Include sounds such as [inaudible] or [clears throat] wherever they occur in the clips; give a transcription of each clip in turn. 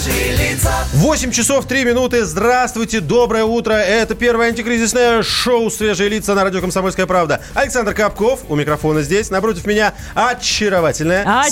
Свежие лица. 8 часов 3 минуты. Здравствуйте, доброе утро. Это первое антикризисное шоу «Свежие лица» на радио «Комсомольская правда». Александр Капков у микрофона здесь. Напротив меня очаровательная... А-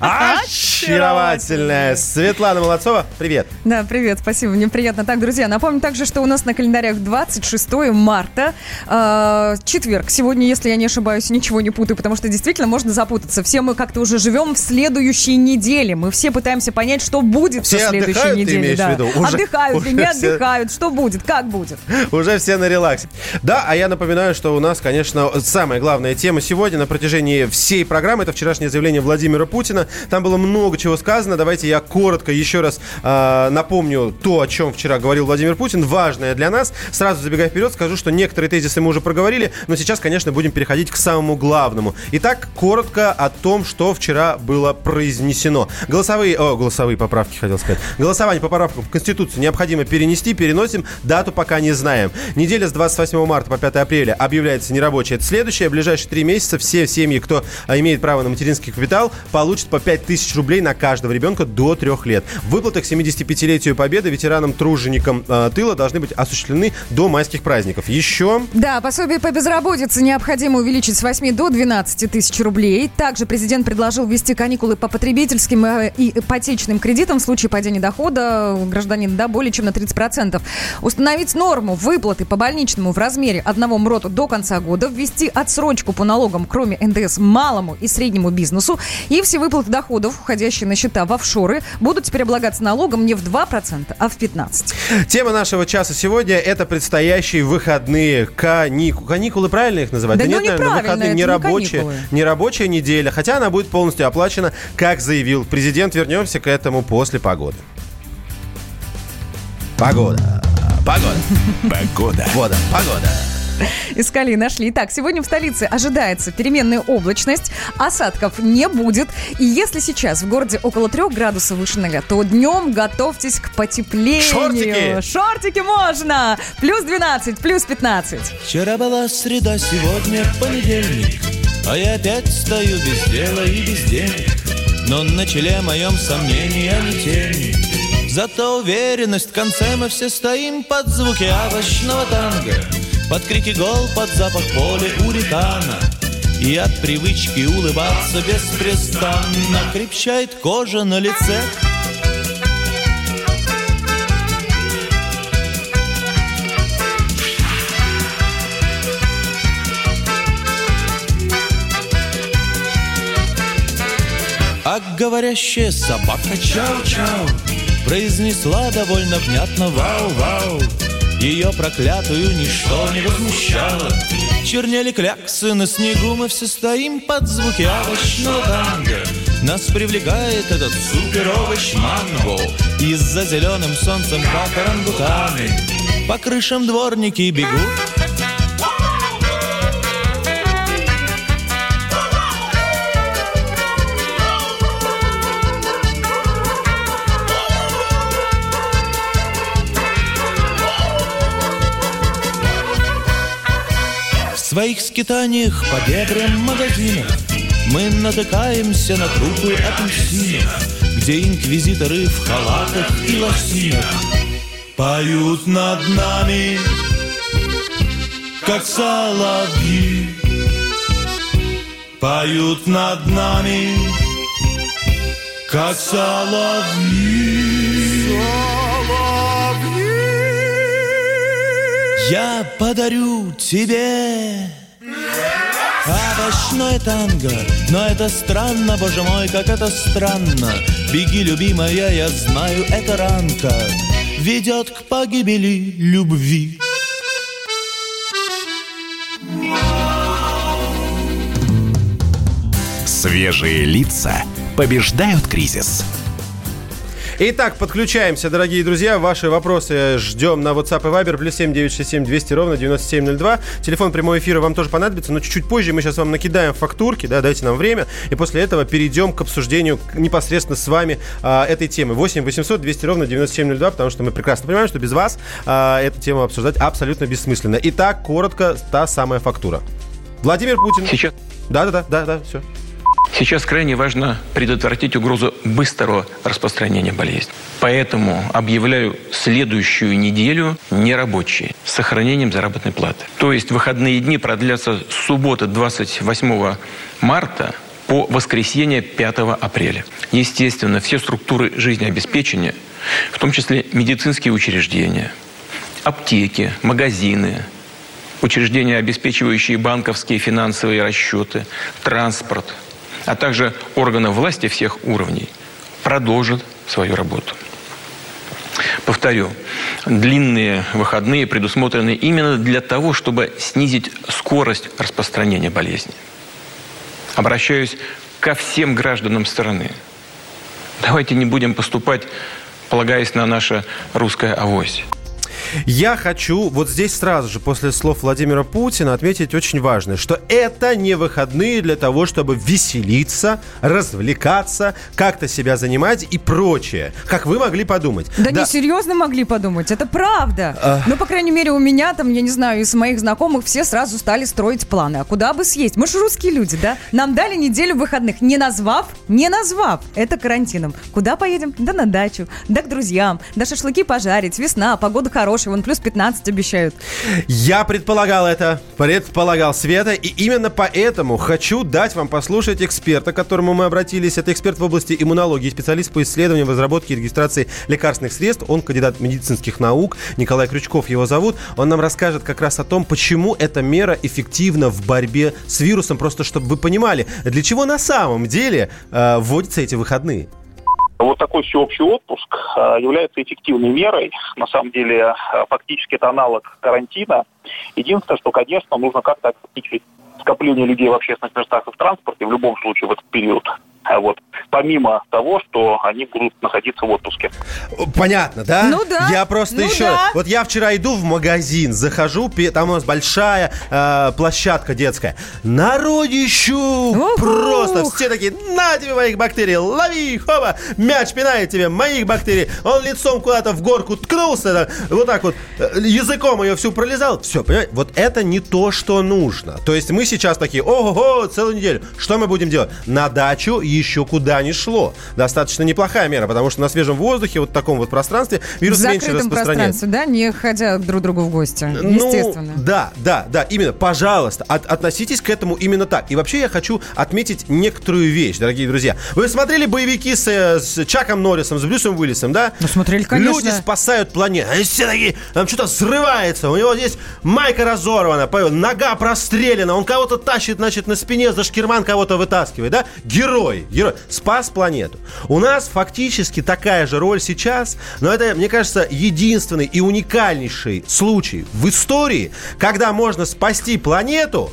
[laughs] Очаровательная Светлана Молодцова. Привет. Да, привет, спасибо, мне приятно. Так, друзья, напомню также, что у нас на календарях 26 марта, э, четверг. Сегодня, если я не ошибаюсь, ничего не путаю, потому что действительно можно запутаться. Все мы как-то уже живем в следующей неделе. Мы все пытаемся понять, что будет Все со следующей отдыхают, ты неделе. имеешь да. в виду? Уже- отдыхают уже ли, не все- отдыхают, что будет, как будет. Уже все на релаксе. Да, а я напоминаю, что у нас, конечно, самая главная тема сегодня на протяжении всей программы это вчерашнее заявление Владимира Путина. Там было много чего сказано. Давайте я коротко еще раз э, напомню то, о чем вчера говорил Владимир Путин. Важное для нас. Сразу забегая вперед, скажу, что некоторые тезисы мы уже проговорили, но сейчас, конечно, будем переходить к самому главному. Итак, коротко о том, что вчера было произнесено. Голосовые, о, голосовые поправки, хотел сказать. Голосование по поправкам в Конституцию необходимо перенести, переносим, дату пока не знаем. Неделя с 28 марта по 5 апреля объявляется нерабочей. Это следующее. В ближайшие три месяца все семьи, кто а, имеет право на материнский капитал, получат по 5000 рублей на каждого ребенка до трех лет. Выплаты к 75-летию Победы ветеранам-труженикам э, тыла должны быть осуществлены до майских праздников. Еще Да, пособие по безработице необходимо увеличить с 8 до 12 тысяч рублей. Также президент предложил ввести каникулы по потребительским э, и ипотечным кредитам в случае падения дохода гражданина да, более чем на 30%. Установить норму выплаты по больничному в размере одного МРОТа до конца года, ввести отсрочку по налогам, кроме НДС, малому и среднему бизнесу. И все выплаты доходов, уходящие на счета в офшоры, будут теперь облагаться налогом не в 2%, а в 15%. Тема нашего часа сегодня это предстоящие выходные каникулы. Каникулы правильно их называть? Да ну, наверное, неправильно, выходные не нерабочие, каникулы. нерабочая неделя, хотя она будет полностью оплачена, как заявил президент. Вернемся к этому после погоды. Погода. Погода. Погода. Вода. Погода. Искали и нашли. Итак, сегодня в столице ожидается переменная облачность, осадков не будет. И если сейчас в городе около 3 градусов выше ноля, то днем готовьтесь к потеплению. Шортики! Шортики можно! Плюс 12, плюс 15. Вчера была среда, сегодня понедельник А я опять стою без дела и без денег Но на челе моем сомнения не тени Зато уверенность в конце мы все стоим под звуки овощного танго Под крики гол, под запах поля уритана. И от привычки улыбаться беспрестанно Крепчает кожа на лице Говорящая собака чау-чау Произнесла довольно внятно вау-вау Ее проклятую ничто не возмущало. Чернели кляксы на снегу Мы все стоим под звуки овощного танго. Нас привлекает этот супер-овощ манго. И за зеленым солнцем, как орангутаны. По крышам дворники бегут своих скитаниях по бедрам магазинов. Мы натыкаемся на трупы апельсинов Где инквизиторы в халатах и лосинах Поют над нами, как соловьи. Поют над нами, как соловьи Я подарю тебе. Овощное танго Но это странно, боже мой, как это странно. Беги, любимая, я знаю, это ранка Ведет к погибели любви. Свежие лица побеждают кризис. Итак, подключаемся, дорогие друзья. Ваши вопросы ждем на WhatsApp и Viber. Плюс 7 967 200 ровно 9702. Телефон прямого эфира вам тоже понадобится, но чуть-чуть позже мы сейчас вам накидаем фактурки, да, дайте нам время. И после этого перейдем к обсуждению непосредственно с вами а, этой темы. 8 800 200 ровно 9702, потому что мы прекрасно понимаем, что без вас а, эту тему обсуждать абсолютно бессмысленно. Итак, коротко, та самая фактура. Владимир Путин. Сейчас, Да-да-да, да-да, все. Сейчас крайне важно предотвратить угрозу быстрого распространения болезни. Поэтому объявляю следующую неделю нерабочей с сохранением заработной платы. То есть выходные дни продлятся с субботы 28 марта по воскресенье 5 апреля. Естественно, все структуры жизнеобеспечения, в том числе медицинские учреждения, аптеки, магазины, учреждения, обеспечивающие банковские финансовые расчеты, транспорт, а также органы власти всех уровней, продолжат свою работу. Повторю, длинные выходные предусмотрены именно для того, чтобы снизить скорость распространения болезни. Обращаюсь ко всем гражданам страны. Давайте не будем поступать, полагаясь на наше русское авось. Я хочу вот здесь сразу же после слов Владимира Путина отметить очень важное, что это не выходные для того, чтобы веселиться, развлекаться, как-то себя занимать и прочее. Как вы могли подумать. Да, не серьезно могли подумать, это правда. Ну, по крайней мере, у меня там, я не знаю, из моих знакомых все сразу стали строить планы. А куда бы съесть? Мы же русские люди, да? Нам дали неделю выходных, не назвав, не назвав это карантином. Куда поедем? Да на дачу, да к друзьям, да шашлыки пожарить, весна, погода хорошая, вон плюс 15 обещают. Я предполагал это, предполагал Света, и именно поэтому хочу дать вам послушать эксперта, к которому мы обратились. Это эксперт в области иммунологии, специалист по исследованию, разработке и регистрации лекарственных средств. Он кандидат медицинских наук, Николай Крючков его зовут. Он нам расскажет как раз о том, почему эта мера эффективна в борьбе с вирусом, просто чтобы вы понимали, для чего на самом деле э, вводятся эти выходные. Вот такой всеобщий отпуск э, является эффективной мерой. На самом деле, э, фактически это аналог карантина. Единственное, что, конечно, нужно как-то ограничить скопление людей в общественных местах и в транспорте в любом случае в этот период. А Вот. Помимо того, что они будут находиться в отпуске. Понятно, да? Ну да, Я просто ну еще... да. Вот я вчера иду в магазин, захожу, там у нас большая э, площадка детская. Народищу! Ух. Просто все такие, на тебе моих бактерий, лови, хоба, мяч пинает тебе моих бактерий. Он лицом куда-то в горку ткнулся, да, вот так вот, э, языком ее всю пролезал. Все, понимаете, вот это не то, что нужно. То есть мы сейчас такие, ого-го, целую неделю. Что мы будем делать? На дачу еще куда ни шло. Достаточно неплохая мера, потому что на свежем воздухе, вот в таком вот пространстве, В вирус меньше закрытом распространяется. да, не ходя друг другу в гости, естественно. Ну, да, да, да, именно. Пожалуйста, от- относитесь к этому именно так. И вообще я хочу отметить некоторую вещь, дорогие друзья. Вы смотрели боевики с, э, с Чаком Норрисом, с Брюсом Уиллисом, да? Ну, смотрели, конечно. Люди спасают планету. Они все такие, там что-то взрывается. У него здесь майка разорвана, нога прострелена. Он кого-то тащит, значит, на спине за шкирман кого-то вытаскивает, да? Герой, герой. Спас планету. У нас фактически такая же роль сейчас, но это, мне кажется, единственный и уникальнейший случай в истории, когда можно спасти планету,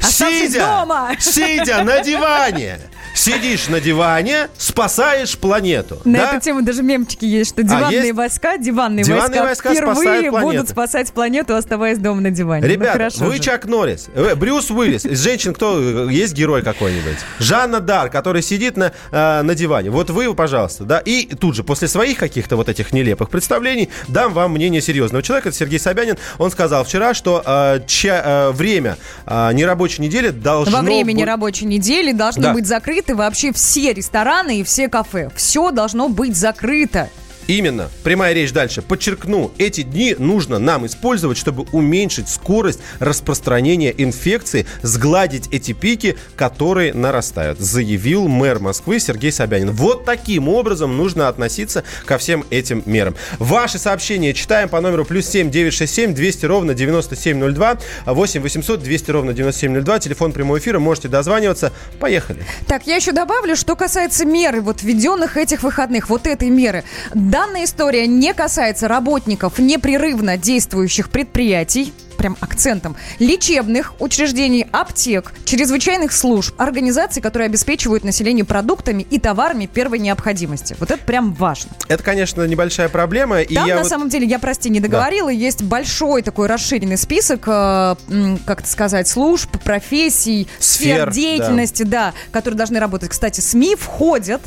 сидя, дома. сидя на диване. Сидишь на диване, спасаешь планету. На да? эту тему даже мемчики есть, что диванные есть? войска, диванные, Диванные войска, войска впервые будут спасать планету, оставаясь дома на диване. ну, Ребята, хорошо вы же. Чак Норрис, э, Брюс Уиллис, из женщин кто э, есть герой какой-нибудь? Жанна Дар, который сидит на, э, на диване. Вот вы, пожалуйста, да, и тут же после своих каких-то вот этих нелепых представлений дам вам мнение серьезного человека. Это Сергей Собянин. Он сказал вчера, что э, ча- э, время э, нерабочей недели должно Во время быть- нерабочей недели должны Да. быть закрыты вообще все рестораны и все кафе. Все должно быть закрыто. Именно. Прямая речь дальше. Подчеркну, эти дни нужно нам использовать, чтобы уменьшить скорость распространения инфекции, сгладить эти пики, которые нарастают, заявил мэр Москвы Сергей Собянин. Вот таким образом нужно относиться ко всем этим мерам. Ваши сообщения читаем по номеру плюс 7 967 200 ровно 9702 8 800 200 ровно 9702. Телефон прямого эфира. Можете дозваниваться. Поехали. Так, я еще добавлю, что касается меры, вот введенных этих выходных, вот этой меры. Данная история не касается работников непрерывно действующих предприятий, прям акцентом, лечебных учреждений, аптек, чрезвычайных служб, организаций, которые обеспечивают население продуктами и товарами первой необходимости. Вот это прям важно. Это, конечно, небольшая проблема. И Там, я на вот- самом деле, я, прости, не договорила, есть большой такой расширенный список, э, как это сказать, служб, профессий, сфер, Сфер, да. деятельности, да. которые должны работать. Кстати, СМИ входят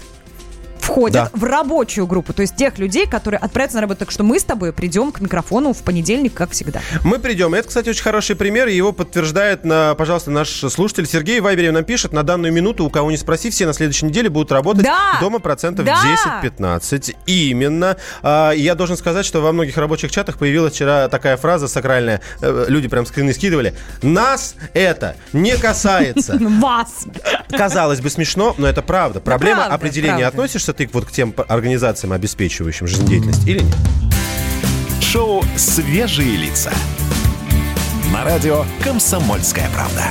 входят Да. в рабочую группу, то есть тех людей, которые отправятся на работу. Так что мы с тобой придем к микрофону в понедельник, как всегда. Мы придем. Это, кстати, очень хороший пример. Его подтверждает, на, пожалуйста, наш слушатель Сергей Вайберев нам пишет. На данную минуту, у кого не спроси, все на следующей неделе будут работать Да! дома процентов Да! 10-15. Именно. А, я должен сказать, что во многих рабочих чатах появилась вчера такая фраза сакральная. Э, Люди прям скрины скидывали. Нас это не касается. [laughs] Вас! Казалось бы, смешно, но это правда. Проблема определения. правда. Ты вот к тем организациям, обеспечивающим жизнедеятельность, или нет? Шоу «Свежие лица». На радио «Комсомольская правда».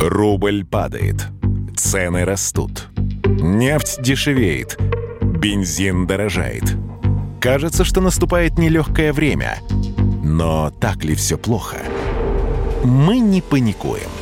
Рубль падает. Цены растут. Нефть дешевеет. Бензин дорожает. Кажется, что наступает нелегкое время. Но так ли все плохо? Мы не паникуем.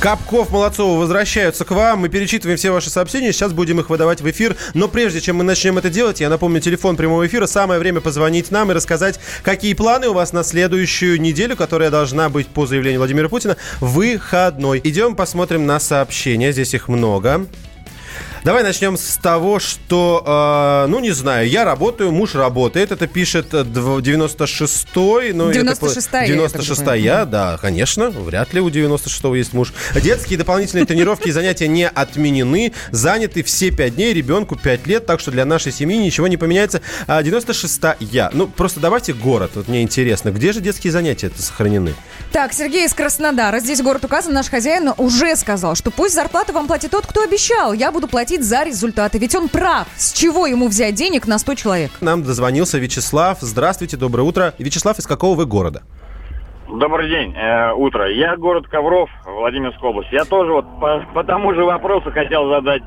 Капков, Молодцова возвращаются к вам. Мы перечитываем все ваши сообщения. Сейчас будем их выдавать в эфир. Но прежде чем мы начнем это делать, я напомню телефон прямого эфира. Самое время позвонить нам и рассказать, какие планы у вас на следующую неделю, которая должна быть по заявлению Владимира Путина выходной. Идем посмотрим на сообщения. Здесь их много. Давай начнем с того, что, э, ну, не знаю, я работаю, муж работает. Это пишет э, дв- 96-й. Ну, я так понимаю, 96-я, я так 96-я, да, конечно. Вряд ли у 96-го есть муж. Детские дополнительные тренировки и занятия не отменены. Заняты все 5 дней, ребенку 5 лет, так что для нашей семьи ничего не поменяется. А 96-я. Ну, просто давайте город. Вот мне интересно, где же детские занятия это сохранены? Так, Сергей из Краснодара. Здесь город указан. Наш хозяин уже сказал, что пусть зарплату вам платит тот, кто обещал. Я буду платить за результаты. Ведь он прав. С чего ему взять денег на 100 человек? Нам дозвонился Вячеслав. Здравствуйте, доброе утро. Вячеслав, из какого вы города? Добрый день, э, утро. Я город Ковров, Владимирская область. Я тоже вот по, по тому же вопросу хотел задать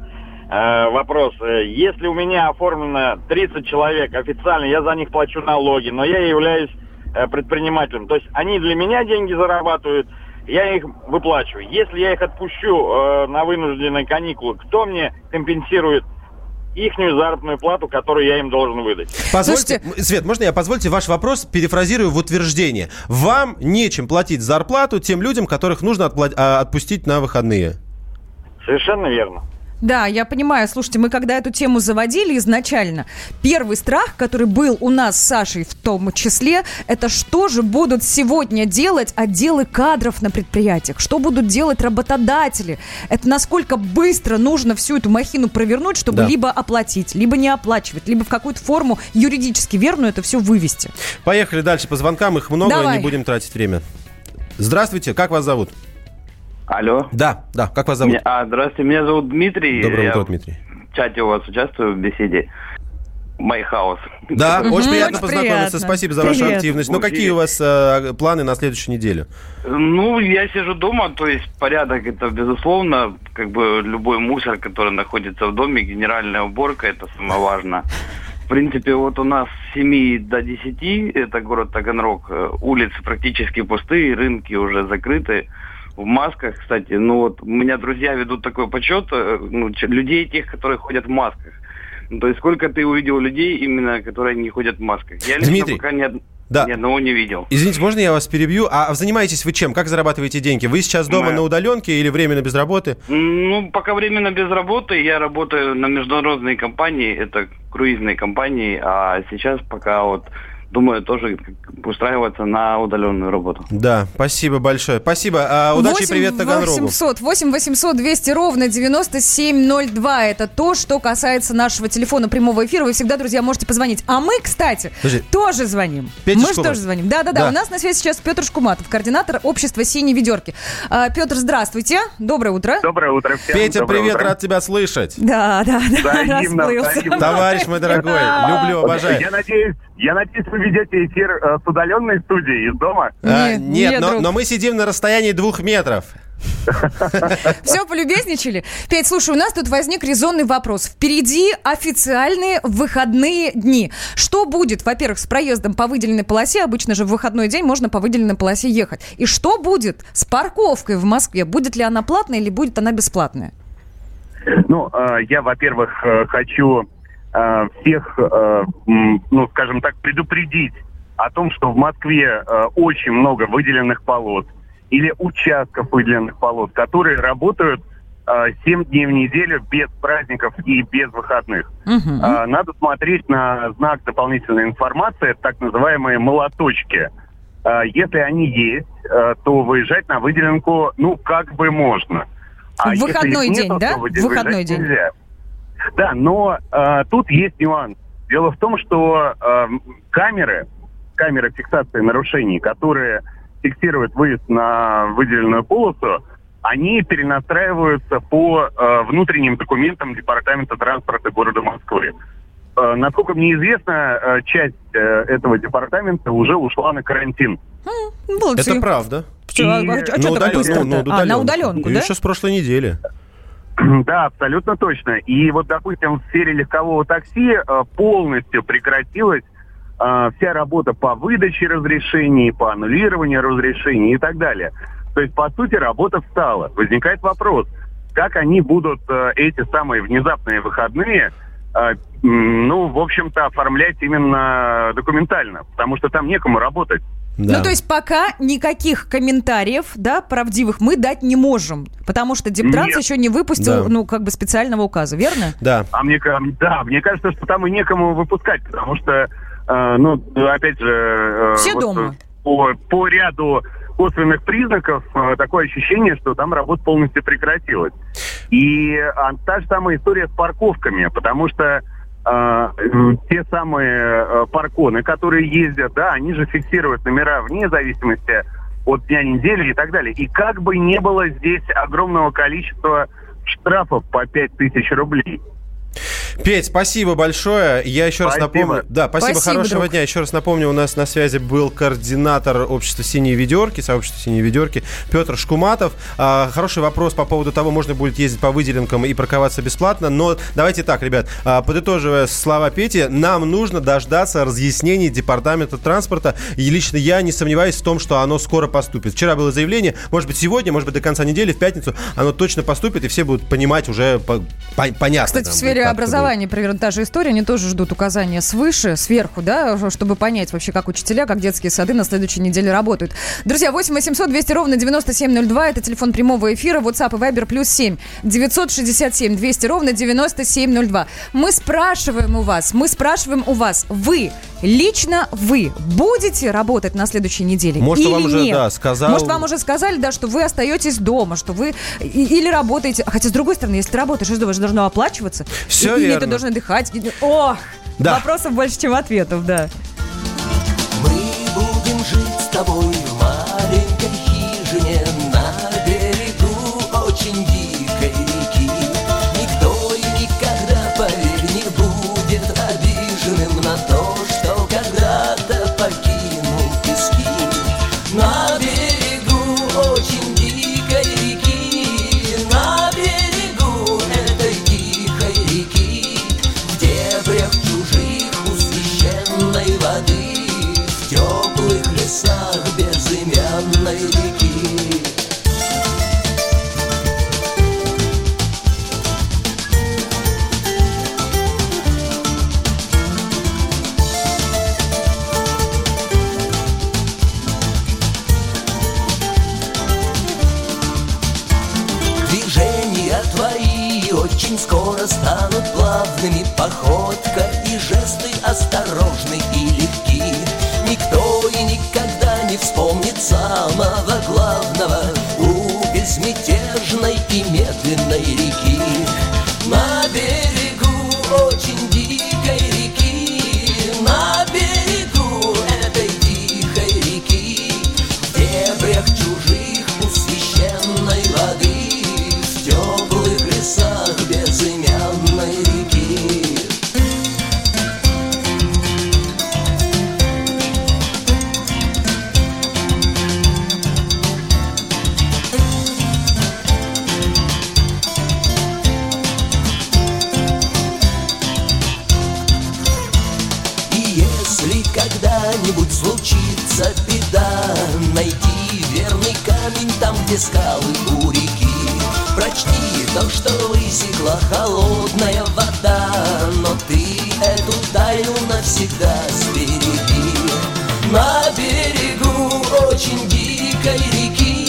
э, вопрос. Э, Если у меня оформлено 30 человек официально, я за них плачу налоги, но я являюсь э, предпринимателем. То есть они для меня деньги зарабатывают, я их выплачиваю. Если я их отпущу э, на вынужденные каникулы, кто мне компенсирует ихнюю заработную плату, которую я им должен выдать? Позвольте, Слушайте- Свет, можно я позвольте ваш вопрос перефразирую в утверждение? Вам нечем платить зарплату тем людям, которых нужно отпла- а, отпустить на выходные. Совершенно верно. Да, я понимаю. Слушайте, мы когда эту тему заводили изначально, первый страх, который был у нас с Сашей в том числе, это что же будут сегодня делать отделы кадров на предприятиях? Что будут делать работодатели? Это насколько быстро нужно всю эту махину провернуть, чтобы Да. либо оплатить, либо не оплачивать, либо в какую-то форму юридически верную это все вывести. Поехали дальше по звонкам, их много, Давай. не будем тратить время. Здравствуйте, как вас зовут? Алло. Да, да, как вас зовут? Меня- а, здравствуйте, меня зовут Дмитрий. Доброе Я утро, Дмитрий. В чате у вас участвую в беседе. Майхаус. Да, очень приятно очень познакомиться. приятно. Спасибо за вашу Привет. активность. Ну, какие у вас э, планы на следующую неделю? Ну, я сижу дома, то есть порядок это безусловно, как бы любой мусор, который находится в доме, генеральная уборка, это самое важное. В принципе, вот у нас с 7 до 10, это город Таганрог, э, улицы практически пустые, рынки уже закрыты. В масках, кстати, ну вот у меня друзья ведут такой подсчет э, ну, людей тех, которые ходят в масках. Ну, то есть сколько ты увидел людей именно, которые не ходят в масках? Я лично Дмитрий, пока од- да. ни одного не видел. Извините, можно я вас перебью? А занимаетесь вы чем? Как зарабатываете деньги? Вы сейчас дома Мы- на удаленке или временно без работы? Ну, пока временно без работы. Я работаю на международной компании, это круизной компании, а сейчас пока вот думаю, тоже устраиваться на удаленную работу. Да, спасибо большое. Спасибо. А, удачи и привет Таганрогу. 800, 8 800 200 ровно 9702. Это то, что касается нашего телефона прямого эфира. Вы всегда, друзья, можете позвонить. А мы, кстати, Подожди. тоже звоним. Петя мы же тоже звоним. Да-да-да. Да. У нас на связи сейчас Петр Шкуматов, координатор общества «Синие ведерки». А, Петр, здравствуйте. Доброе утро. Доброе утро всем. Петя, Доброе привет, утро. рад тебя слышать. Да, да, да, Взаимно, расплылся. взаимно. Товарищ мой дорогой, люблю, обожаю. Я надеюсь, я надеюсь, вы ведете эфир э, с удаленной студии из дома. А, Нет, нет, нет, но, но мы сидим на расстоянии двух метров. [laughs] Все, полюбезничали? Петь, слушай, у нас тут возник резонный вопрос. Впереди официальные выходные дни. Что будет, во-первых, с проездом по выделенной полосе? Обычно же в выходной день можно по выделенной полосе ехать. И что будет с парковкой в Москве? Будет ли она платная или будет она бесплатная? Ну, э, я, во-первых, э, хочу э, всех, э, ну, скажем так, предупредить о том, что в Москве э, очень много выделенных полос или участков выделенных полос, которые работают э, 7 дней в неделю без праздников и без выходных. А, Надо смотреть на знак дополнительной информации, так называемые молоточки. А, Если они есть, э, то выезжать на выделенку, ну, как бы можно. В если выходной день, нету, да? В выходной день. нельзя. Да, но э, тут есть нюанс. Дело в том, что э, камеры, камеры фиксации нарушений, которые фиксируют выезд на выделенную полосу, они перенастраиваются по э, внутренним документам Департамента транспорта города Москвы. Э, насколько мне известно, э, часть э, этого департамента уже ушла на карантин. Молодцы. Это правда. Чё, а- а чё На на А, на удаленку, да? Еще с прошлой недели. [clears throat] Да, абсолютно точно. И вот, допустим, в сфере легкового такси э, полностью прекратилась э, вся работа по выдаче разрешений, по аннулированию разрешений и так далее. То есть, по сути, работа встала. Возникает вопрос, как они будут э, эти самые внезапные выходные, ну, в общем-то, оформлять именно документально, потому что там некому работать. Да. Ну, то есть пока никаких комментариев, да, правдивых мы дать не можем, потому что Дептранс еще не выпустил, Да. ну, как бы специального указа, верно? Да. А мне, да, мне кажется, что там и некому выпускать, потому что, э, ну, опять же... э, Все вот, дома. э, По, по ряду косвенных признаков э, такое ощущение, что там работа полностью прекратилась. И а, та же самая история с парковками, потому что э, э, те самые э, парконы, которые ездят, да, они же фиксируют номера вне зависимости от дня недели и так далее. И как бы не было здесь огромного количества штрафов по 5000 рублей. Петь, спасибо большое. Я еще раз Спасибо. напомню. Да, спасибо, Спасибо, хорошего друг. дня. Еще раз напомню, у нас на связи был координатор общества «Синие ведерки», сообщества «Синие ведерки» Петр Шкуматов. А, хороший вопрос по поводу того, можно будет ездить по выделенкам и парковаться бесплатно. Но давайте так, ребят, а, подытоживая слова Пети, нам нужно дождаться разъяснений Департамента транспорта. И лично я не сомневаюсь в том, что оно скоро поступит. Вчера было заявление, может быть, сегодня, может быть, до конца недели, в пятницу, оно точно поступит, и все будут понимать уже по- по- понятно. Кстати, там в сфере как образования примерно та же история. Они тоже ждут указания свыше, сверху, да, чтобы понять вообще, как учителя, как детские сады на следующей неделе работают. Друзья, 8 800 200 ровно 9702. Это телефон прямого эфира. WhatsApp и Viber плюс 7 967 200 ровно 9702. Мы спрашиваем у вас, мы спрашиваем у вас, вы, лично вы, будете работать на следующей неделе Может, или вам уже, нет? да, сказал- Может, вам уже сказали, да, что вы остаетесь дома, что вы или работаете. Хотя, с другой стороны, если ты работаешь, что же должно оплачиваться? Всё И- Или ты должен отдыхать? Ох, Да. вопросов больше, чем ответов, да. Случится беда. Найди верный камень там, где скалы у реки. Прочти то, что высекла холодная вода. Но ты эту тайну навсегда сбереги. На берегу очень дикой реки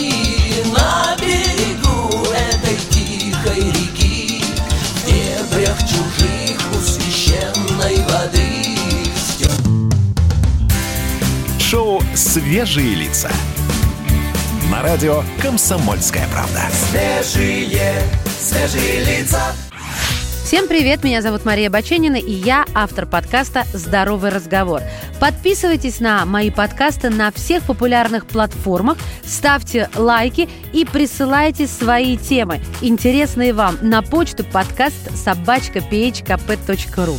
«Свежие лица». На радио «Комсомольская правда». Свежие, свежие лица Всем привет, меня зовут Мария Баченина, и я автор подкаста «Здоровый разговор». Подписывайтесь на мои подкасты на всех популярных платформах, ставьте лайки и присылайте свои темы, интересные вам, на почту подкаст собачка phkp.ru.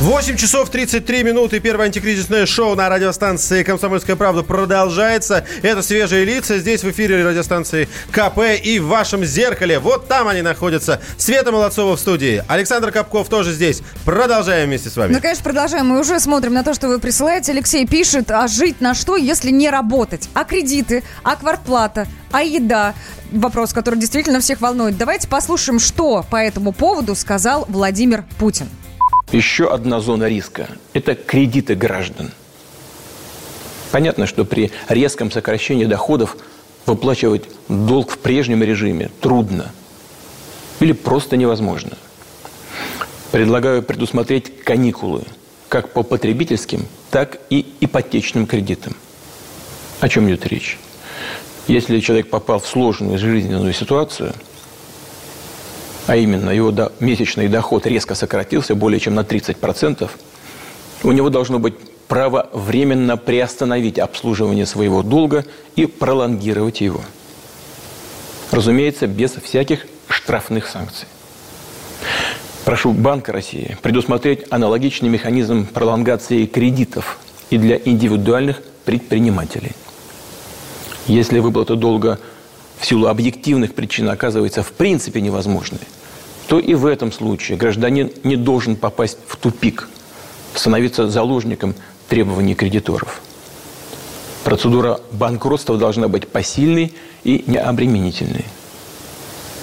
8 часов 33 минуты. Первое антикризисное шоу на радиостанции «Комсомольская правда» продолжается. Это «Свежие лица». Здесь в эфире радиостанции КП и в вашем зеркале. Вот там они находятся. Света Молодцова в студии. Александр Капков тоже здесь. Продолжаем вместе с вами. Ну, конечно, продолжаем. Мы уже смотрим на то, что вы присылаете. Алексей пишет, а жить на что, если не работать? А кредиты? А квартплата? А еда? Вопрос, который действительно всех волнует. Давайте послушаем, что по этому поводу сказал Владимир Путин. Еще одна зона риска – это кредиты граждан. Понятно, что при резком сокращении доходов выплачивать долг в прежнем режиме трудно или просто невозможно. Предлагаю предусмотреть каникулы как по потребительским, так и ипотечным кредитам. О чем идет речь? Если человек попал в сложную жизненную ситуацию, а именно его до- месячный доход резко сократился более чем на 30%, у него должно быть право временно приостановить обслуживание своего долга и пролонгировать его. Разумеется, без всяких штрафных санкций. Прошу Банка России предусмотреть аналогичный механизм пролонгации кредитов и для индивидуальных предпринимателей. Если выплата долга в силу объективных причин оказывается в принципе невозможной, то и в этом случае гражданин не должен попасть в тупик, становиться заложником требований кредиторов. Процедура банкротства должна быть посильной и необременительной.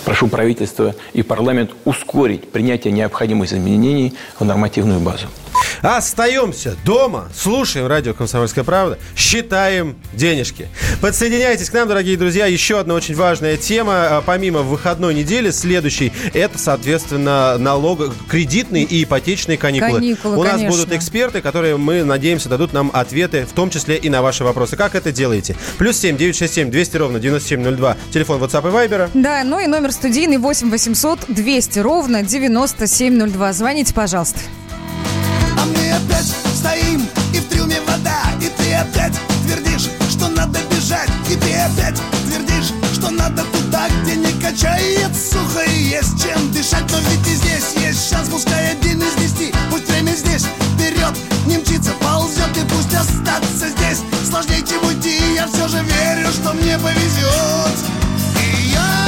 Прошу правительство и парламент ускорить принятие необходимых изменений в нормативную базу. Остаемся дома, слушаем радио «Комсомольская правда», считаем денежки. Подсоединяйтесь к нам, дорогие друзья. Еще одна очень важная тема. А, Помимо выходной недели, следующий, это, соответственно, налог, кредитные и ипотечные каникулы. Каникулы, У нас конечно. будут эксперты, которые, мы надеемся, дадут нам ответы, в том числе и на ваши вопросы. Как это делаете? Плюс семь девять шесть семь двести ровно девяносто семь ноль два. Телефон WhatsApp и Viber. Да, ну и номер студийный 8 800 200 ровно 9702. Звоните, пожалуйста. Опять стоим, и в трюме вода И ты опять твердишь, что надо бежать И ты опять твердишь, что надо туда, где не качает Сухо и есть чем дышать Но ведь и здесь есть шанс, пускай один из десяти Пусть время здесь вперед не мчится, ползет И пусть остаться здесь сложнее, чем уйти Я все же верю, что мне повезет И я,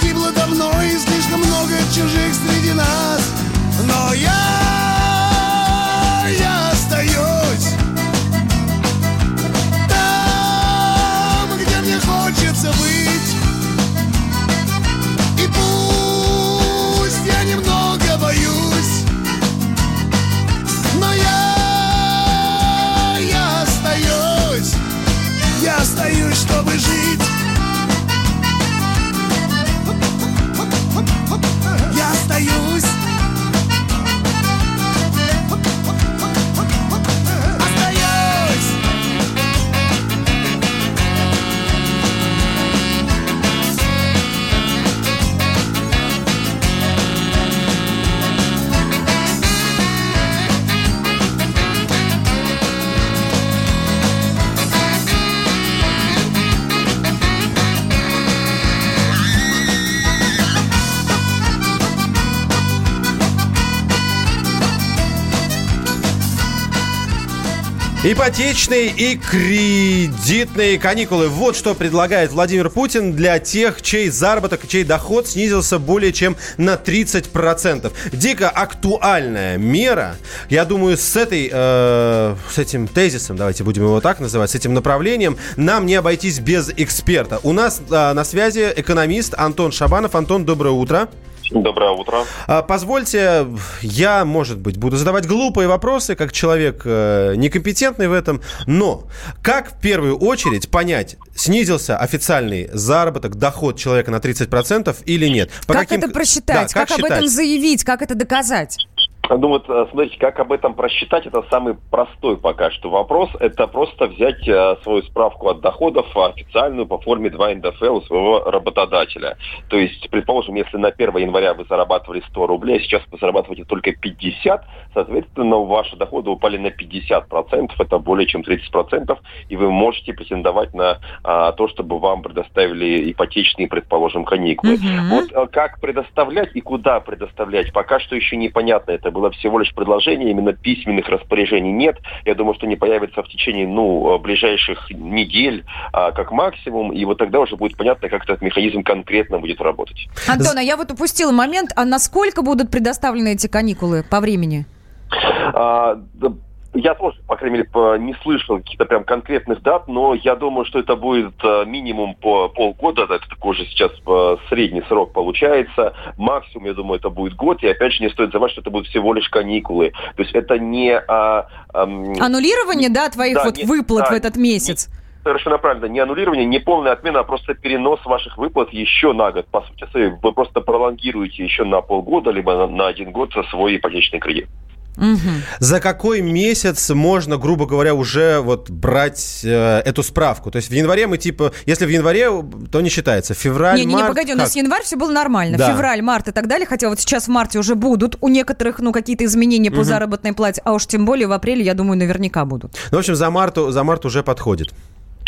Погибло давно и слишком много чужих среди нас. Но я, Ипотечные и кредитные каникулы. Вот что предлагает Владимир Путин для тех, чей заработок, чей доход снизился более чем на 30%. Дико актуальная мера. Я думаю, с этой, э, с этим тезисом, давайте будем его так называть, с этим направлением, нам не обойтись без эксперта. У нас э, на связи экономист Антон Шабанов. Антон, доброе утро. Доброе утро. А, Позвольте, я, может быть, буду задавать глупые вопросы, как человек э, некомпетентный в этом, но как в первую очередь понять, снизился официальный заработок, доход человека на 30% или нет? По как каким- это просчитать? Да, как об этом заявить? Как это доказать? Ну вот, э, смотрите, как об этом просчитать, это самый простой пока что вопрос. Это просто взять э, свою справку от доходов официальную по форме 2 НДФЛ у своего работодателя. То есть, предположим, если на 1 января вы зарабатывали 100 рублей, а сейчас вы зарабатываете только 50, соответственно, ваши доходы упали на 50%, это более чем 30%, и вы можете претендовать на а, то, чтобы вам предоставили ипотечные, предположим, каникулы. Мгм. Вот а, как предоставлять и куда предоставлять, пока что еще непонятно. Это было всего лишь предложение, именно письменных распоряжений нет. Я думаю, что они появятся в течение ну, ближайших недель а, как максимум, и вот тогда уже будет понятно, как этот механизм конкретно будет работать. Антон, а я вот упустила момент. А насколько будут предоставлены эти каникулы по времени? А, я тоже, по крайней мере, не слышал каких-то прям конкретных дат, но я думаю, что это будет э, минимум по полгода, это такой же сейчас э, средний срок получается, максимум, я думаю, это будет год, и опять же не стоит забывать, что это будут всего лишь каникулы, то есть это не... а, ам, Аннулирование, да, твоих Да, вот не- выплат да, в этот месяц? Совершенно правильно. Не аннулирование, не полная отмена, а просто перенос ваших выплат еще на год. По сути, вы просто пролонгируете еще на полгода, либо на, на один год свой ипотечный кредит. За какой месяц можно, грубо говоря, уже вот брать э, эту справку? То есть в январе мы типа, если в январе, то не считается. Февраль, Не, не, не, март, погоди, у нас как? январь все было нормально. Да. Февраль, март и так далее. Хотя вот сейчас в марте уже будут у некоторых, ну, какие-то изменения по Мгм. заработной плате. А уж тем более в апреле, я думаю, наверняка будут. Ну, в общем, за март, за март уже подходит.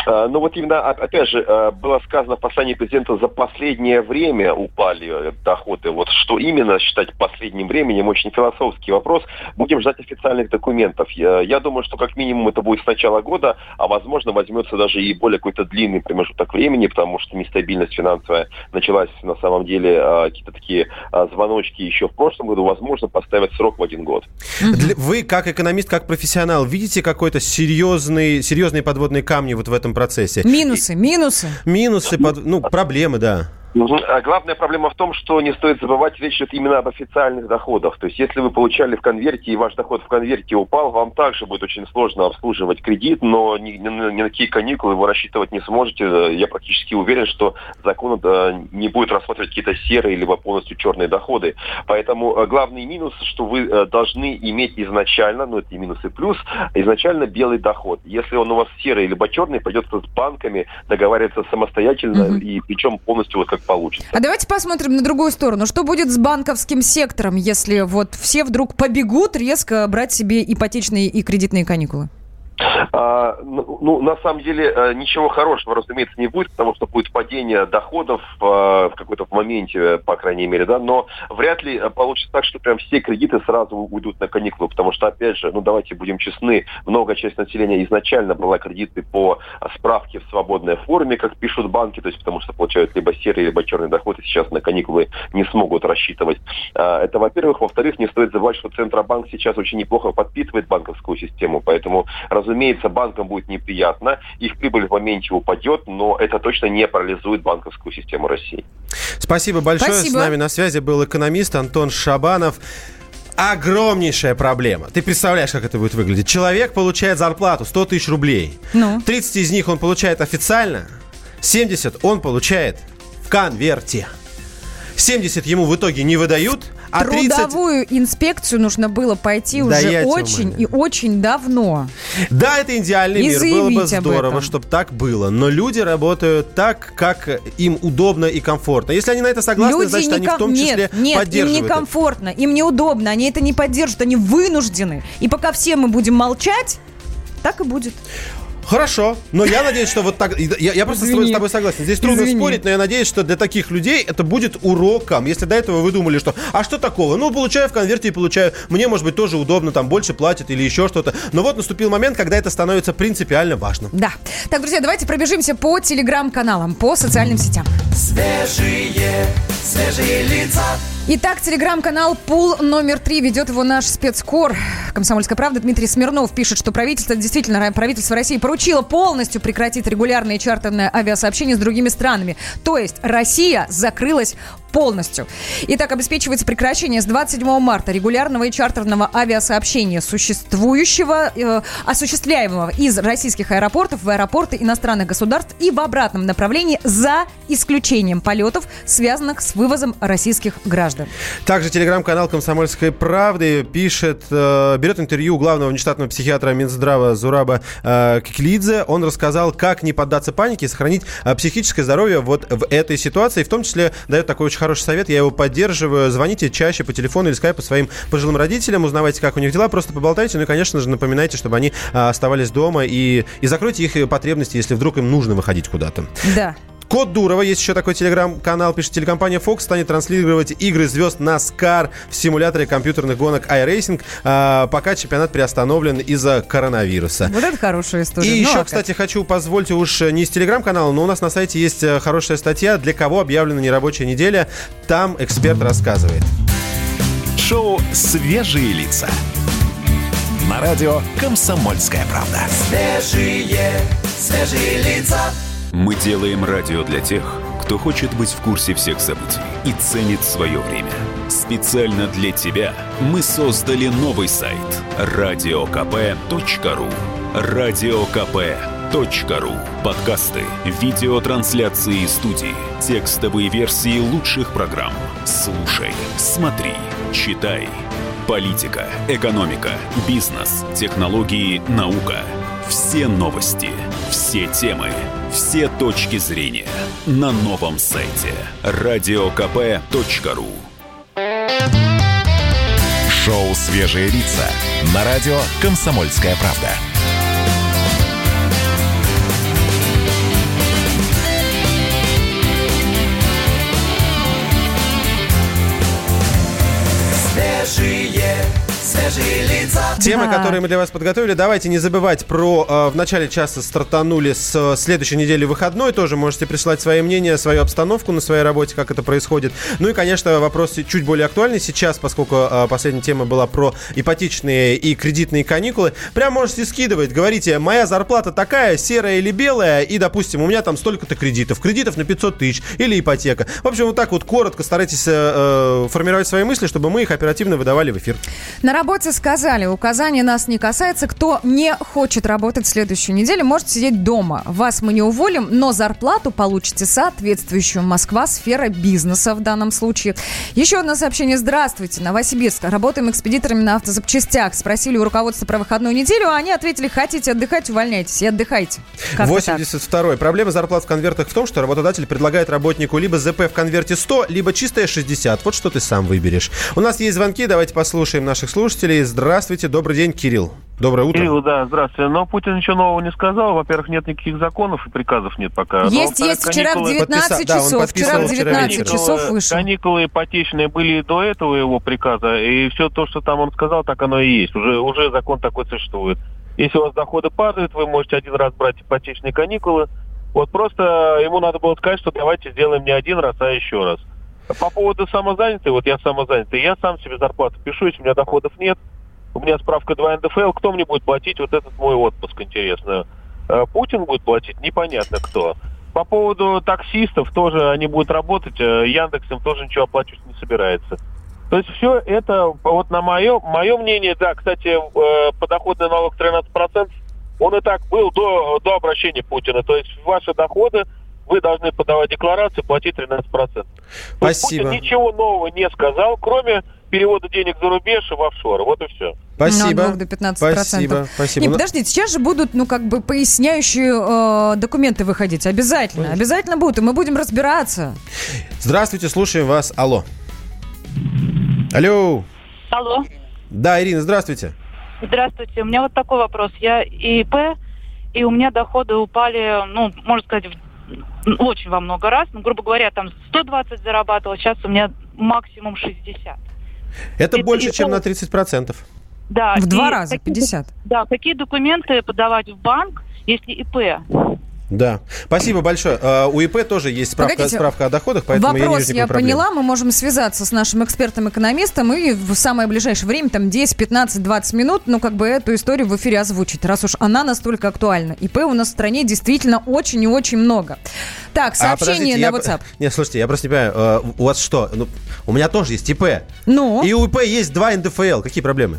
А, Ну вот именно, оп- опять же, э, было сказано в послании президента, за последнее время упали э, доходы. Вот что именно считать последним временем, очень философский вопрос. Будем ждать официальных документов. Я, я думаю, что как минимум это будет с начала года, а возможно возьмется даже и более какой-то длинный промежуток времени, потому что нестабильность финансовая началась на самом деле э, какие-то такие звоночки еще в прошлом году. Возможно, поставят срок в один год. Вы, как экономист, как профессионал, видите какой-то серьезный, серьезные подводные камни вот в этом процессе? Минусы, минусы. Минусы, под- ну, проблемы, да. А главная проблема в том, что не стоит забывать, речь идет именно об официальных доходах. То есть, если вы получали в конверте, и ваш доход в конверте упал, вам также будет очень сложно обслуживать кредит, но ни, ни ни на какие каникулы вы рассчитывать не сможете. Я практически уверен, что закон э, не будет рассматривать какие-то серые либо полностью черные доходы. Поэтому э, главный минус, что вы э, должны иметь изначально, ну это и минус и плюс, изначально белый доход. Если он у вас серый либо черный, придется с банками договариваться самостоятельно Мгм. и причем полностью вот как получится. А давайте посмотрим на другую сторону. Что будет с банковским сектором, если вот все вдруг побегут резко брать себе ипотечные и кредитные каникулы? А, ну, ну, на самом деле, э, ничего хорошего, разумеется, не будет, потому что будет падение доходов э, в какой-то моменте, по крайней мере, да, но вряд ли э, получится так, что прям все кредиты сразу уйдут на каникулы, потому что, опять же, ну, давайте будем честны, много часть населения изначально брала кредиты по справке в свободной форме, как пишут банки, то есть потому что получают либо серый, либо черный доход, и сейчас на каникулы не смогут рассчитывать. А, это, во-первых. Во-вторых, не стоит забывать, что Центробанк сейчас очень неплохо подпитывает банковскую систему, поэтому, разумеется, банкам будет неприятно, их прибыль в моменте упадет, но это точно не парализует банковскую систему России. Спасибо большое. Спасибо. С нами на связи был экономист Антон Шабанов. Огромнейшая проблема. Ты представляешь, как это будет выглядеть? Человек получает зарплату 100 тысяч рублей. Ну? 30 из них он получает официально, 70 он получает в конверте. 70 ему в итоге не выдают, а 30... Трудовую инспекцию нужно было пойти Да уже очень умоляю. и очень давно. Да, это идеальный И мир, было бы здорово, чтобы так было. Но люди работают так, как им удобно и комфортно. Если они на это согласны, Люди значит, они в том числе нет, нет, им поддерживают. это. некомфортно, им неудобно, они это не поддерживают, они вынуждены. И пока все мы будем молчать, так и будет. Хорошо, но я надеюсь, что вот так... Я, я просто с тобой- Извини. с тобой согласен. Здесь трудно Извини. спорить, но я надеюсь, что для таких людей это будет уроком. Если до этого вы думали, что а что такого? Ну, получаю в конверте и получаю. Мне, может быть, тоже удобно, там больше платят или еще что-то. Но вот наступил момент, когда это становится принципиально важным. Да. Так, друзья, давайте пробежимся по телеграм-каналам, по социальным сетям. Свежие, свежие лица. Итак, телеграм-канал Пул номер три ведет его наш спецкор. Комсомольская правда Дмитрий Смирнов пишет, что правительство, действительно, правительство России поручило полностью прекратить регулярные чартерные авиасообщения с другими странами. То есть Россия закрылась полностью. Итак, обеспечивается прекращение с 27 марта регулярного и чартерного авиасообщения, существующего, э, осуществляемого из российских аэропортов в аэропорты иностранных государств и в обратном направлении за исключением полетов, связанных с вывозом российских граждан. Также телеграм-канал «Комсомольской правды» пишет, э, берет интервью главного внештатного психиатра Минздрава Зураба э, Киклидзе. Он рассказал, как не поддаться панике и сохранить э, психическое здоровье вот в этой ситуации. В том числе дает такой очень хороший совет, я его поддерживаю. Звоните чаще по телефону или скайпу своим пожилым родителям, узнавайте, как у них дела, просто поболтайте. Ну и, конечно же, напоминайте, чтобы они э, оставались дома и, и закройте их потребности, если вдруг им нужно выходить куда-то. Да. Код Дурова, есть еще такой телеграм-канал, пишет телекомпания Fox, станет транслировать игры звезд NASCAR в симуляторе компьютерных гонок iRacing, а, пока чемпионат приостановлен из-за коронавируса. Вот это хорошая история. И Ну, еще, а как? кстати, хочу, позвольте уж не из телеграм-канала, но у нас на сайте есть э, хорошая статья, для кого объявлена нерабочая неделя. Там эксперт рассказывает. Шоу «Свежие лица». На радио «Комсомольская правда». Свежие, свежие лица. Мы делаем радио для тех, кто хочет быть в курсе всех событий и ценит свое время. Специально для тебя мы создали новый сайт радиокп.ру радиокп.ру Подкасты, видеотрансляции студии, текстовые версии лучших программ. Слушай, смотри, читай. Политика, экономика, бизнес, технологии, наука. Все новости, все темы, все точки зрения на новом сайте радиокп.ру Шоу «Свежие лица» на радио «Комсомольская правда». Свежие лица. Темы, Да. которые мы для вас подготовили. Давайте не забывать про... э, в начале часа стартанули с э, следующей недели выходной. Тоже можете присылать свои мнения, свою обстановку на своей работе, как это происходит. Ну и, конечно, вопрос чуть более актуальный сейчас, поскольку э, последняя тема была про ипотечные и кредитные каникулы. Прям можете скидывать. Говорите, моя зарплата такая, серая или белая, и, допустим, у меня там столько-то кредитов. Кредитов на 500 тысяч или ипотека. В общем, вот так вот коротко старайтесь э, э, формировать свои мысли, чтобы мы их оперативно выдавали в эфир. На работе сказали, указание нас не касается. Кто не хочет работать следующую неделю, может сидеть дома. Вас мы не уволим, но зарплату получите соответствующую. Москва, сфера бизнеса в данном случае. Еще одно сообщение. Здравствуйте, Новосибирск. Работаем экспедиторами на автозапчастях. Спросили у руководства про выходную неделю, а они ответили, хотите отдыхать, увольняйтесь и отдыхайте. Как-то так. 82 Проблема зарплат в конвертах в том, что работодатель предлагает работнику либо ЗП в конверте 100, либо чистая 60. Вот что ты сам выберешь. У нас есть звонки, давайте послушаем наших слушателей. Здравствуйте, добрый день, Кирилл. Доброе утро. Кирилл, да, здравствуйте. Но Путин ничего нового не сказал. Во-первых, нет никаких законов и приказов нет пока. Есть, Но, есть. Вчера в каникулы- 19 да, он часов. Вчера в подписывал вчера 19 вечером. часов вышел. Каникулы ипотечные были и до этого его приказа, и все то, что там он сказал, так оно и есть. Уже, уже закон такой существует. Если у вас доходы падают, вы можете один раз брать ипотечные каникулы. Вот просто ему надо было сказать, что давайте сделаем не один раз, а еще раз. По поводу самозанятый, вот я самозанятый, я сам себе зарплату пишу, если у меня доходов нет, у меня справка 2 НДФЛ, кто мне будет платить вот этот мой отпуск, интересно? Э, Путин будет платить, непонятно кто. По поводу таксистов тоже они будут работать, э, Яндекс им тоже ничего оплачивать не собирается. То есть все это, вот на мое, мое мнение, да, кстати, э, подоходный налог 13%, он и так был до, до обращения Путина. То есть ваши доходы, вы должны подавать декларацию, платить 13%. То есть Спасибо. Путин ничего нового не сказал, кроме перевода денег за рубеж и в офшоры. Вот и все. Спасибо. Ну, От 2 до 15 Спасибо, спасибо. Не, Ну, подождите, сейчас же будут, ну, как бы, поясняющие э, документы выходить. Обязательно. Обязательно будут, и мы будем разбираться. Здравствуйте, слушаем вас. Алло. Алло. Алло, Да, Ирина, здравствуйте. здравствуйте. У меня вот такой вопрос. Я ИП, и у меня доходы упали, ну, можно сказать, в- очень во много раз. Ну, грубо говоря, там 120 зарабатывала, сейчас у меня максимум 60. Это И- больше, и чем на 30%. Да, В два раза, какие- 50. Да, какие документы подавать в банк, если ИП? Да. Спасибо большое. А, У ИП тоже есть справка, Погодите. справка о доходах, поэтому я не Вопрос я никакой проблемы. поняла. Мы можем связаться с нашим экспертом-экономистом и в самое ближайшее время, там 10, 15, 20 минут, ну, как бы эту историю в эфире озвучить, раз уж она настолько актуальна. ИП у нас в стране действительно очень и очень много. Так, А, сообщение подождите, на я- WhatsApp. [laughs] Нет, слушайте, я просто не понимаю, э, у вас что? Ну, у меня тоже есть ИП. Ну? И у ИП есть два НДФЛ. Какие проблемы?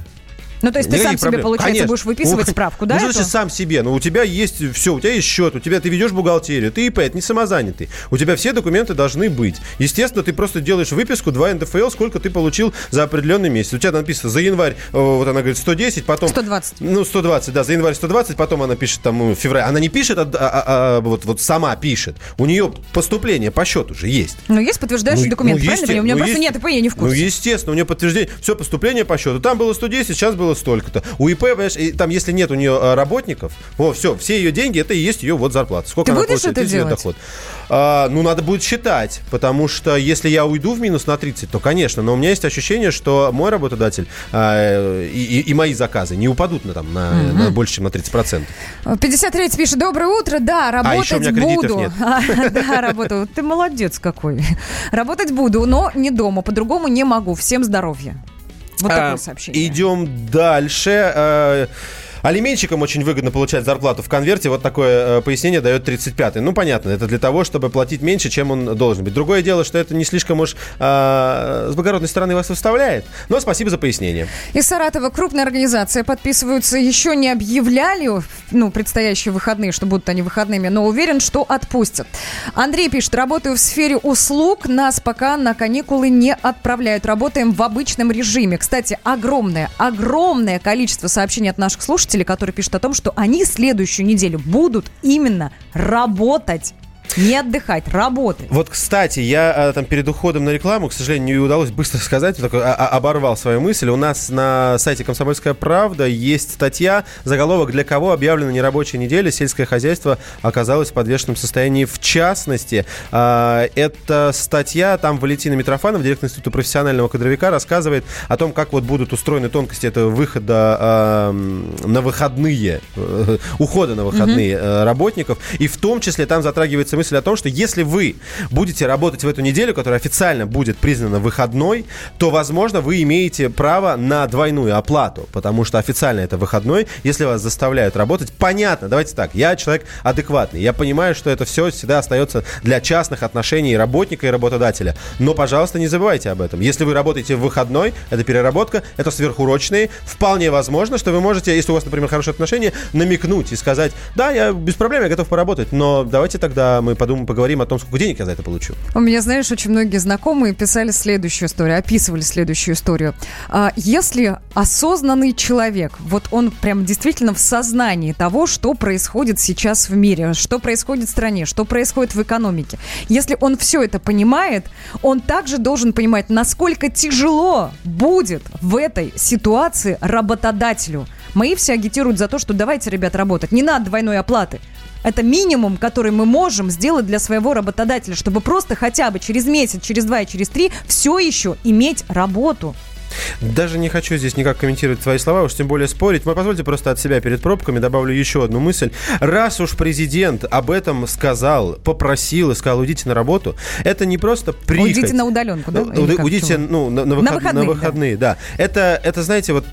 Ну, то есть ты сам Никаких себе, получается, Конечно. будешь выписывать Ну, справку, да? Ну, слушай, сам себе. Ну, у тебя есть все, у тебя есть счет, у тебя ты ведешь бухгалтерию, ты ИП, это не самозанятый. У тебя все документы должны быть. Естественно, ты просто делаешь выписку 2 НДФЛ, сколько ты получил за определенный месяц. У тебя написано за январь, э, вот она говорит, 110, потом... 120. Ну, 120, да, за январь 120, потом она пишет там ну, февраль. Она не пишет, а, а- а- а вот, вот сама пишет. У нее поступление по счету же есть. Ну, есть подтверждающий Ну, документ, ну, правильно? У меня ну, просто есть- нет ИП, я не в Ну, курсе. естественно, у нее подтверждение, все поступление по счету. Там было 110, сейчас было столько-то. У ИП, понимаешь, и там, если нет у нее а, работников, о, все, все ее деньги, это и есть ее вот зарплата. Сколько Ты она будешь получает, это делать? доход. А, ну, надо будет считать, потому что если я уйду в минус на 30, то, конечно, но у меня есть ощущение, что мой работодатель а, и, и- и мои заказы не упадут на, там, на, на больше, чем на 30%. 53 пишет, доброе утро, да, А, еще у работать меня буду. нет. [laughs] А, Да, работаю. Ты молодец какой. Работать буду, но не дома, по-другому не могу. Всем здоровья. Вот А, такое сообщение. Идем дальше. Алименщикам очень выгодно получать зарплату в конверте. Вот такое э, пояснение дает 35-й. Ну, понятно, это для того, чтобы платить меньше, чем он должен быть. Другое дело, что это не слишком уж а, с благородной стороны вас выставляет. Но спасибо за пояснение. Из Саратова крупная организация подписываются. Еще не объявляли, ну, предстоящие выходные, что будут они выходными, но уверен, что отпустят. Андрей пишет, работаю в сфере услуг, нас пока на каникулы не отправляют. Работаем в обычном режиме. Кстати, огромное, огромное количество сообщений от наших слушателей, которые пишут о том, что они следующую неделю будут именно работать. Не отдыхать, работать. Вот, кстати, я а, там перед уходом на рекламу, к сожалению, не удалось быстро сказать, такой, а- а- оборвал свою мысль. У нас на сайте «Комсомольская правда» есть статья, заголовок «Для кого объявлена нерабочая неделя? Сельское хозяйство оказалось в подвешенном состоянии». В частности, а, эта статья, там Валентина Митрофанов, директор Института профессионального кадровика, рассказывает о том, как вот будут устроены тонкости этого выхода на выходные, э, ухода на выходные э, работников. И в том числе там затрагивается мысль о том, что если вы будете работать в эту неделю, которая официально будет признана выходной, то, возможно, вы имеете право на двойную оплату, потому что официально это выходной, если вас заставляют работать. Понятно, давайте так, я человек адекватный, я понимаю, что это все всегда остается для частных отношений работника и работодателя, но, пожалуйста, не забывайте об этом. Если вы работаете в выходной, это переработка, это сверхурочные, вполне возможно, что вы можете, если у вас, например, хорошие отношения, намекнуть и сказать, да, я без проблем, я готов поработать, но давайте тогда мы мы подумаем, поговорим о том, сколько денег я за это получу. У меня, знаешь, очень многие знакомые писали следующую историю, описывали следующую историю. А, Если осознанный человек, вот он прям действительно в сознании того, что происходит сейчас в мире, что происходит в стране, что происходит в экономике, если он все это понимает, он также должен понимать, насколько тяжело будет в этой ситуации работодателю. Мои все агитируют за то, что давайте, ребят, работать. Не надо двойной оплаты. Это минимум, который мы можем сделать для своего работодателя, чтобы просто хотя бы через месяц, через два и через три все еще иметь работу. Даже не хочу здесь никак комментировать твои слова, уж тем более спорить. Но позвольте просто от себя перед пробками добавлю еще одну мысль. Раз уж президент об этом сказал, попросил и сказал, уйдите на работу, это не просто прихоть. Уйдите на удаленку, да? Ну, Или Уйдите ну, на, на На выход- выходные, на выходные, да. Это, это, знаете, вот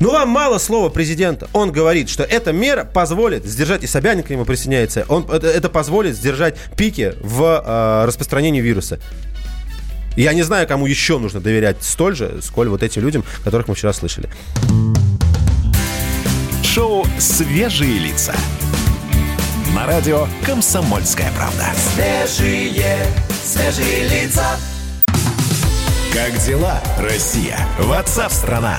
ну, вам мало слова президента. Он говорит, что эта мера позволит сдержать, и Собянин к нему присоединяется, он, это, это позволит сдержать пики в э, распространении вируса. Я не знаю, кому еще нужно доверять столь же, сколь вот этим людям, которых мы вчера слышали. Шоу «Свежие лица». На радио «Комсомольская правда». Свежие, свежие лица. Как дела, Россия? Ватсап-страна!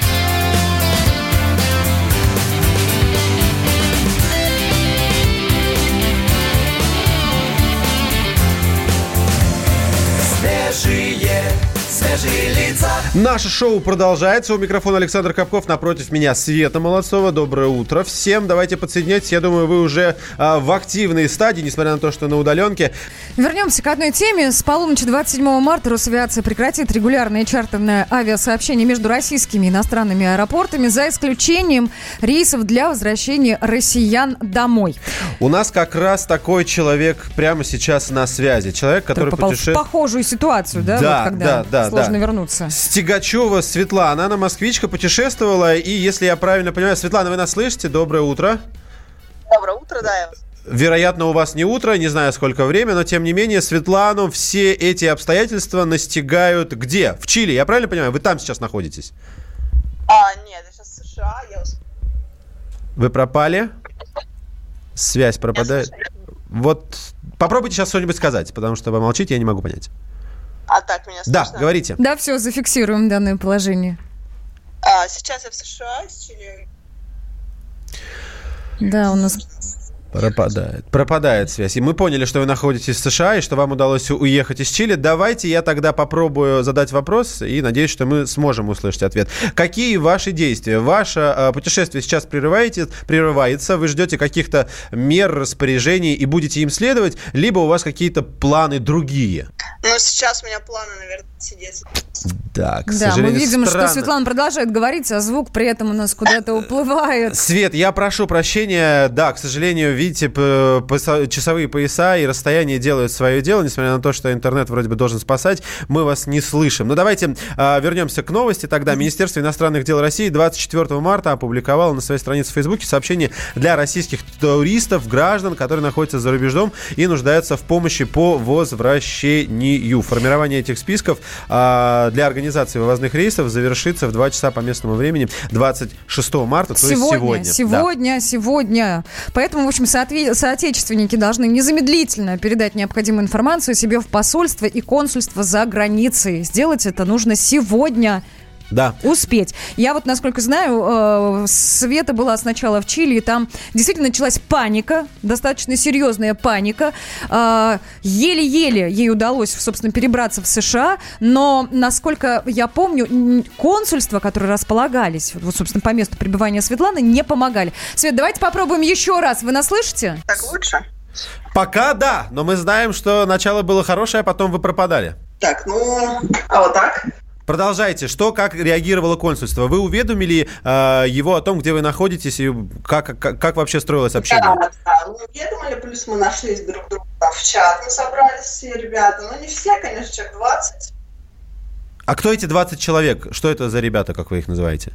Свежие, свежие лица. Наше шоу продолжается. У микрофона Александр Капков. Напротив меня Света Молодцова. Доброе утро всем. Давайте подсоединяйтесь. Я думаю, вы уже а, в активной стадии, несмотря на то, что на удаленке. Вернемся к одной теме. С полуночи 27 марта Росавиация прекратит регулярное чартерное авиасообщение между российскими и иностранными аэропортами, за исключением рейсов для возвращения россиян домой. У нас как раз такой человек прямо сейчас на связи. Человек, который Попал в путешествует... похожую ситуацию, да, Да, вот когда да, да, сложно да. вернуться. Стегачева Светлана, она москвичка, путешествовала. И если я правильно понимаю, Светлана, вы нас слышите? Доброе утро. Доброе утро, да. я вас- Вероятно, у вас не утро, не знаю, сколько время, но тем не менее, Светлану все эти обстоятельства настигают где? В Чили, я правильно понимаю? Вы там сейчас находитесь? А, нет, я сейчас в США, я Вы пропали? Связь пропадает. Вот попробуйте сейчас что-нибудь сказать, потому что вы молчите, я не могу понять. А так меня Да, слышно? говорите. Да, все, зафиксируем данное положение. А, сейчас я в США, с Чили. Да, у нас Пропадает. Пропадает связь. И мы поняли, что вы находитесь в США и что вам удалось уехать из Чили. Давайте я тогда попробую задать вопрос и надеюсь, что мы сможем услышать ответ. Какие ваши действия? Ваше э, путешествие сейчас прерываете, прерывается, вы ждете каких-то мер, распоряжений и будете им следовать, либо у вас какие-то планы другие? Ну, сейчас у меня планы, наверное, сидеть. Да, к Да, мы видим, странно. что Светлана продолжает говорить, а звук при этом у нас куда-то уплывает. Свет, я прошу прощения. Да, к сожалению, видите, часовые пояса и расстояние делают свое дело, несмотря на то, что интернет вроде бы должен спасать, мы вас не слышим. Но давайте а, вернемся к новости. Тогда Министерство иностранных дел России 24 марта опубликовало на своей странице в Фейсбуке сообщение для российских туристов, граждан, которые находятся за рубежом и нуждаются в помощи по возвращению. Формирование этих списков а, для организации вывозных рейсов завершится в 2 часа по местному времени 26 марта, то есть Сегодня, сегодня. Да. сегодня, сегодня. Поэтому, в общем, соотечественники должны незамедлительно передать необходимую информацию себе в посольство и консульство за границей. Сделать это нужно сегодня. Да. Успеть. Я вот, насколько знаю, э, Света была сначала в Чили, и там действительно началась паника, достаточно серьезная паника. Э, Еле-еле ей удалось, собственно, перебраться в США, но, насколько я помню, консульства, которые располагались, вот, собственно, по месту пребывания Светланы, не помогали. Свет, давайте попробуем еще раз. Вы нас слышите? Так лучше? Пока да, но мы знаем, что начало было хорошее, а потом вы пропадали. Так, ну, а вот так? Продолжайте. Что, как реагировало консульство? Вы уведомили э, его о том, где вы находитесь и как, как, как вообще строилось общение? Да, да, мы уведомили, плюс мы нашлись друг друга в чат, мы собрались все ребята, ну не все, конечно, человек 20. А кто эти 20 человек? Что это за ребята, как вы их называете?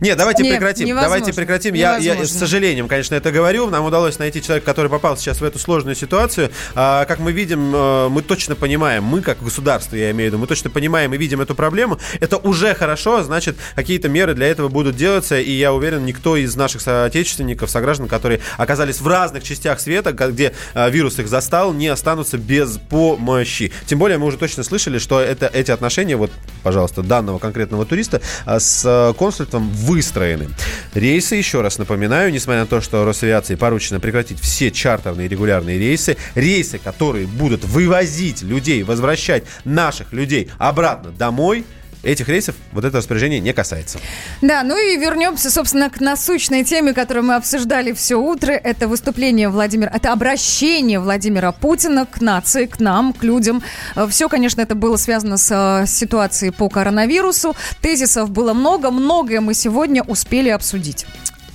Нет, давайте Нет, прекратим. невозможно. Давайте прекратим. Я, я с сожалением, конечно, это говорю. Нам удалось найти человека, который попал сейчас в эту сложную ситуацию. А, как мы видим, э, мы точно понимаем, мы как государство, я имею в виду, мы точно понимаем и видим эту проблему. Это уже хорошо, значит, какие-то меры для этого будут делаться. И я уверен, никто из наших соотечественников, сограждан, которые оказались в разных частях света, где э, вирус их застал, не останутся без помощи. Тем более мы уже точно слышали, что это, эти отношения, вот, пожалуйста, данного конкретного туриста э, с э, консульством выстроены. Рейсы, еще раз напоминаю, несмотря на то, что Росавиации поручено прекратить все чартерные регулярные рейсы, рейсы, которые будут вывозить людей, возвращать наших людей обратно домой, этих рейсов вот это распоряжение не касается. Да, ну и вернемся, собственно, к насущной теме, которую мы обсуждали все утро. Это выступление Владимира, это обращение Владимира Путина к нации, к нам, к людям. Все, конечно, это было связано с э, ситуацией по коронавирусу. Тезисов было много, многое мы сегодня успели обсудить.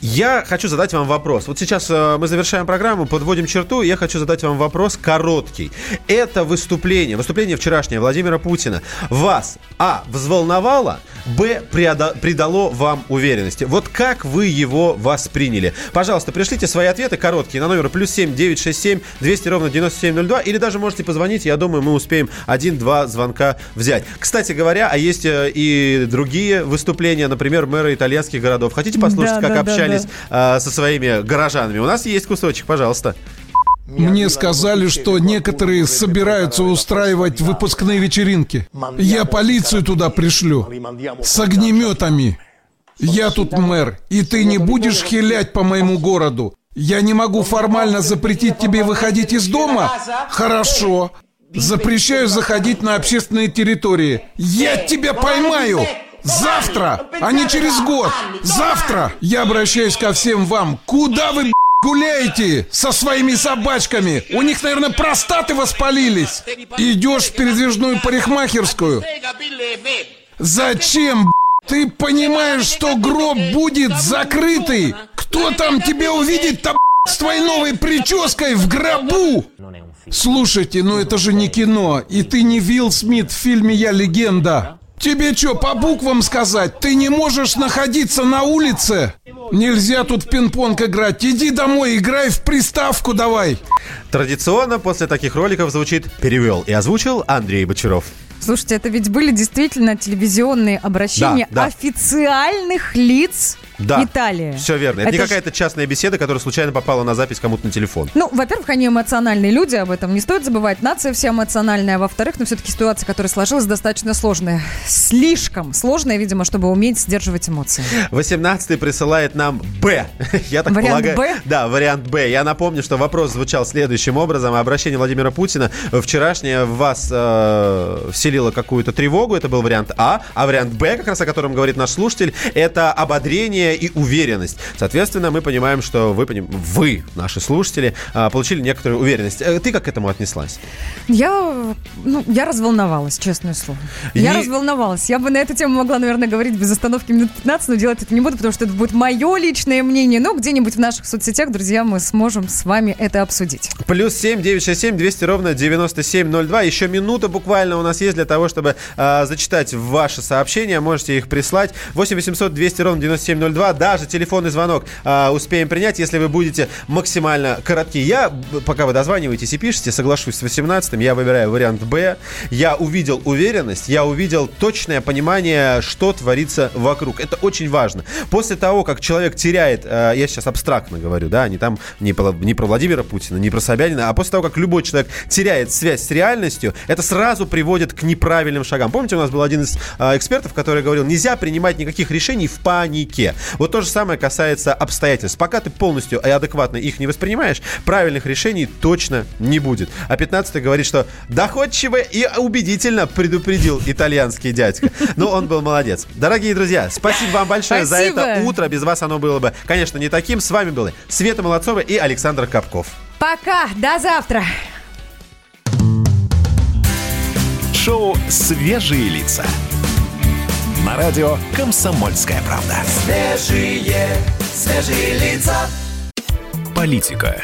Я хочу задать вам вопрос. Вот сейчас э, мы завершаем программу, подводим черту. и Я хочу задать вам вопрос короткий. Это выступление, выступление вчерашнее Владимира Путина вас, а, взволновало, б, придало вам уверенности. Вот как вы его восприняли? Пожалуйста, пришлите свои ответы короткие на номер плюс семь девять шесть семь двести ровно девяносто семь ноль два или даже можете позвонить. Я думаю, мы успеем один-два звонка взять. Кстати говоря, а есть э, и другие выступления, например, мэры итальянских городов. Хотите послушать, Да, как да, да, общались э, со своими горожанами? У нас есть кусочек, пожалуйста. Мне сказали, что некоторые собираются устраивать выпускные вечеринки. Я полицию туда пришлю. С огнеметами. Я тут мэр, и ты не будешь хилять по моему городу. Я не могу формально запретить тебе выходить из дома? Хорошо. Запрещаю заходить на общественные территории. Я тебя поймаю! Завтра, а не через год. Завтра я обращаюсь ко всем вам. Куда вы гуляете со своими собачками? У них, наверное, простаты воспалились. Идешь в передвижную парикмахерскую. Зачем? Ты понимаешь, что гроб будет закрытый? Кто там тебя увидит-то, с твоей новой прической в гробу? Слушайте, ну это же не кино, и ты не Вилл Смит в фильме «Я легенда». Тебе что, по буквам сказать? Ты не можешь находиться на улице? Нельзя тут в пинг-понг играть. Иди домой, играй в приставку давай. Традиционно после таких роликов звучит «Перевел» и озвучил Андрей Бочаров. Слушайте, это ведь были действительно телевизионные обращения Да, да. официальных лиц Да, Италии. все верно. Это, не ж- какая-то частная беседа, которая случайно попала на запись кому-то на телефон. Ну, во-первых, они эмоциональные люди, об этом не стоит забывать. Нация вся эмоциональная. Во-вторых, ну, все-таки ситуация, которая сложилась, достаточно сложная. Слишком сложная, видимо, чтобы уметь сдерживать эмоции. 18 присылает нам Б. [laughs] Я так Вариант полагаю. «Б»? Да, вариант Б. Я напомню, что вопрос звучал следующим образом. Обращение Владимира Путина вчерашнее в вас э, вселило какую-то тревогу. Это был вариант А. А вариант Б, как раз о котором говорит наш слушатель, это ободрение и уверенность. Соответственно, мы понимаем, что вы, вы наши слушатели, э, получили некоторую уверенность. Э, Ты как к этому отнеслась? Я, ну, я разволновалась, честное слово. Я И- разволновалась. Я бы на эту тему могла, наверное, говорить без остановки минут 15, но делать это не буду, потому что это будет мое личное мнение. Но где-нибудь в наших соцсетях, друзья, мы сможем с вами это обсудить. Плюс 7 967 200 ровно 9702. Еще минута буквально у нас есть для того, чтобы э, зачитать ваши сообщения. Можете их прислать. 8 800 200 ровно 9702. Даже телефонный звонок э, успеем принять, если вы будете максимально коротки. Я, пока вы дозваниваетесь и пишете, соглашусь с 18 я выбираю вариант Б. Я увидел уверенность, я увидел точное понимание, что творится вокруг. Это очень важно. После того, как человек теряет, э, я сейчас абстрактно говорю, да, не там не не про Владимира Путина, не про Собянина, а после того, как любой человек теряет связь с реальностью, это сразу приводит к неправильным шагам. Помните, у нас был один из э, экспертов, который говорил, нельзя принимать никаких решений в панике. Вот то же самое касается обстоятельств. Пока ты полностью и адекватно их не воспринимаешь, правильных решений точно не будет. А 15 говорит, что доходчиво и убедительно предупредил итальянский дядька. Но он был молодец. Дорогие друзья, спасибо вам большое за Спасибо. это утро. Без вас оно было бы, конечно, не таким. С вами были Света Молодцова и Александр Капков. Пока, до завтра. Шоу «Свежие лица». На радио «Комсомольская правда». Свежие, свежие лица. Политика,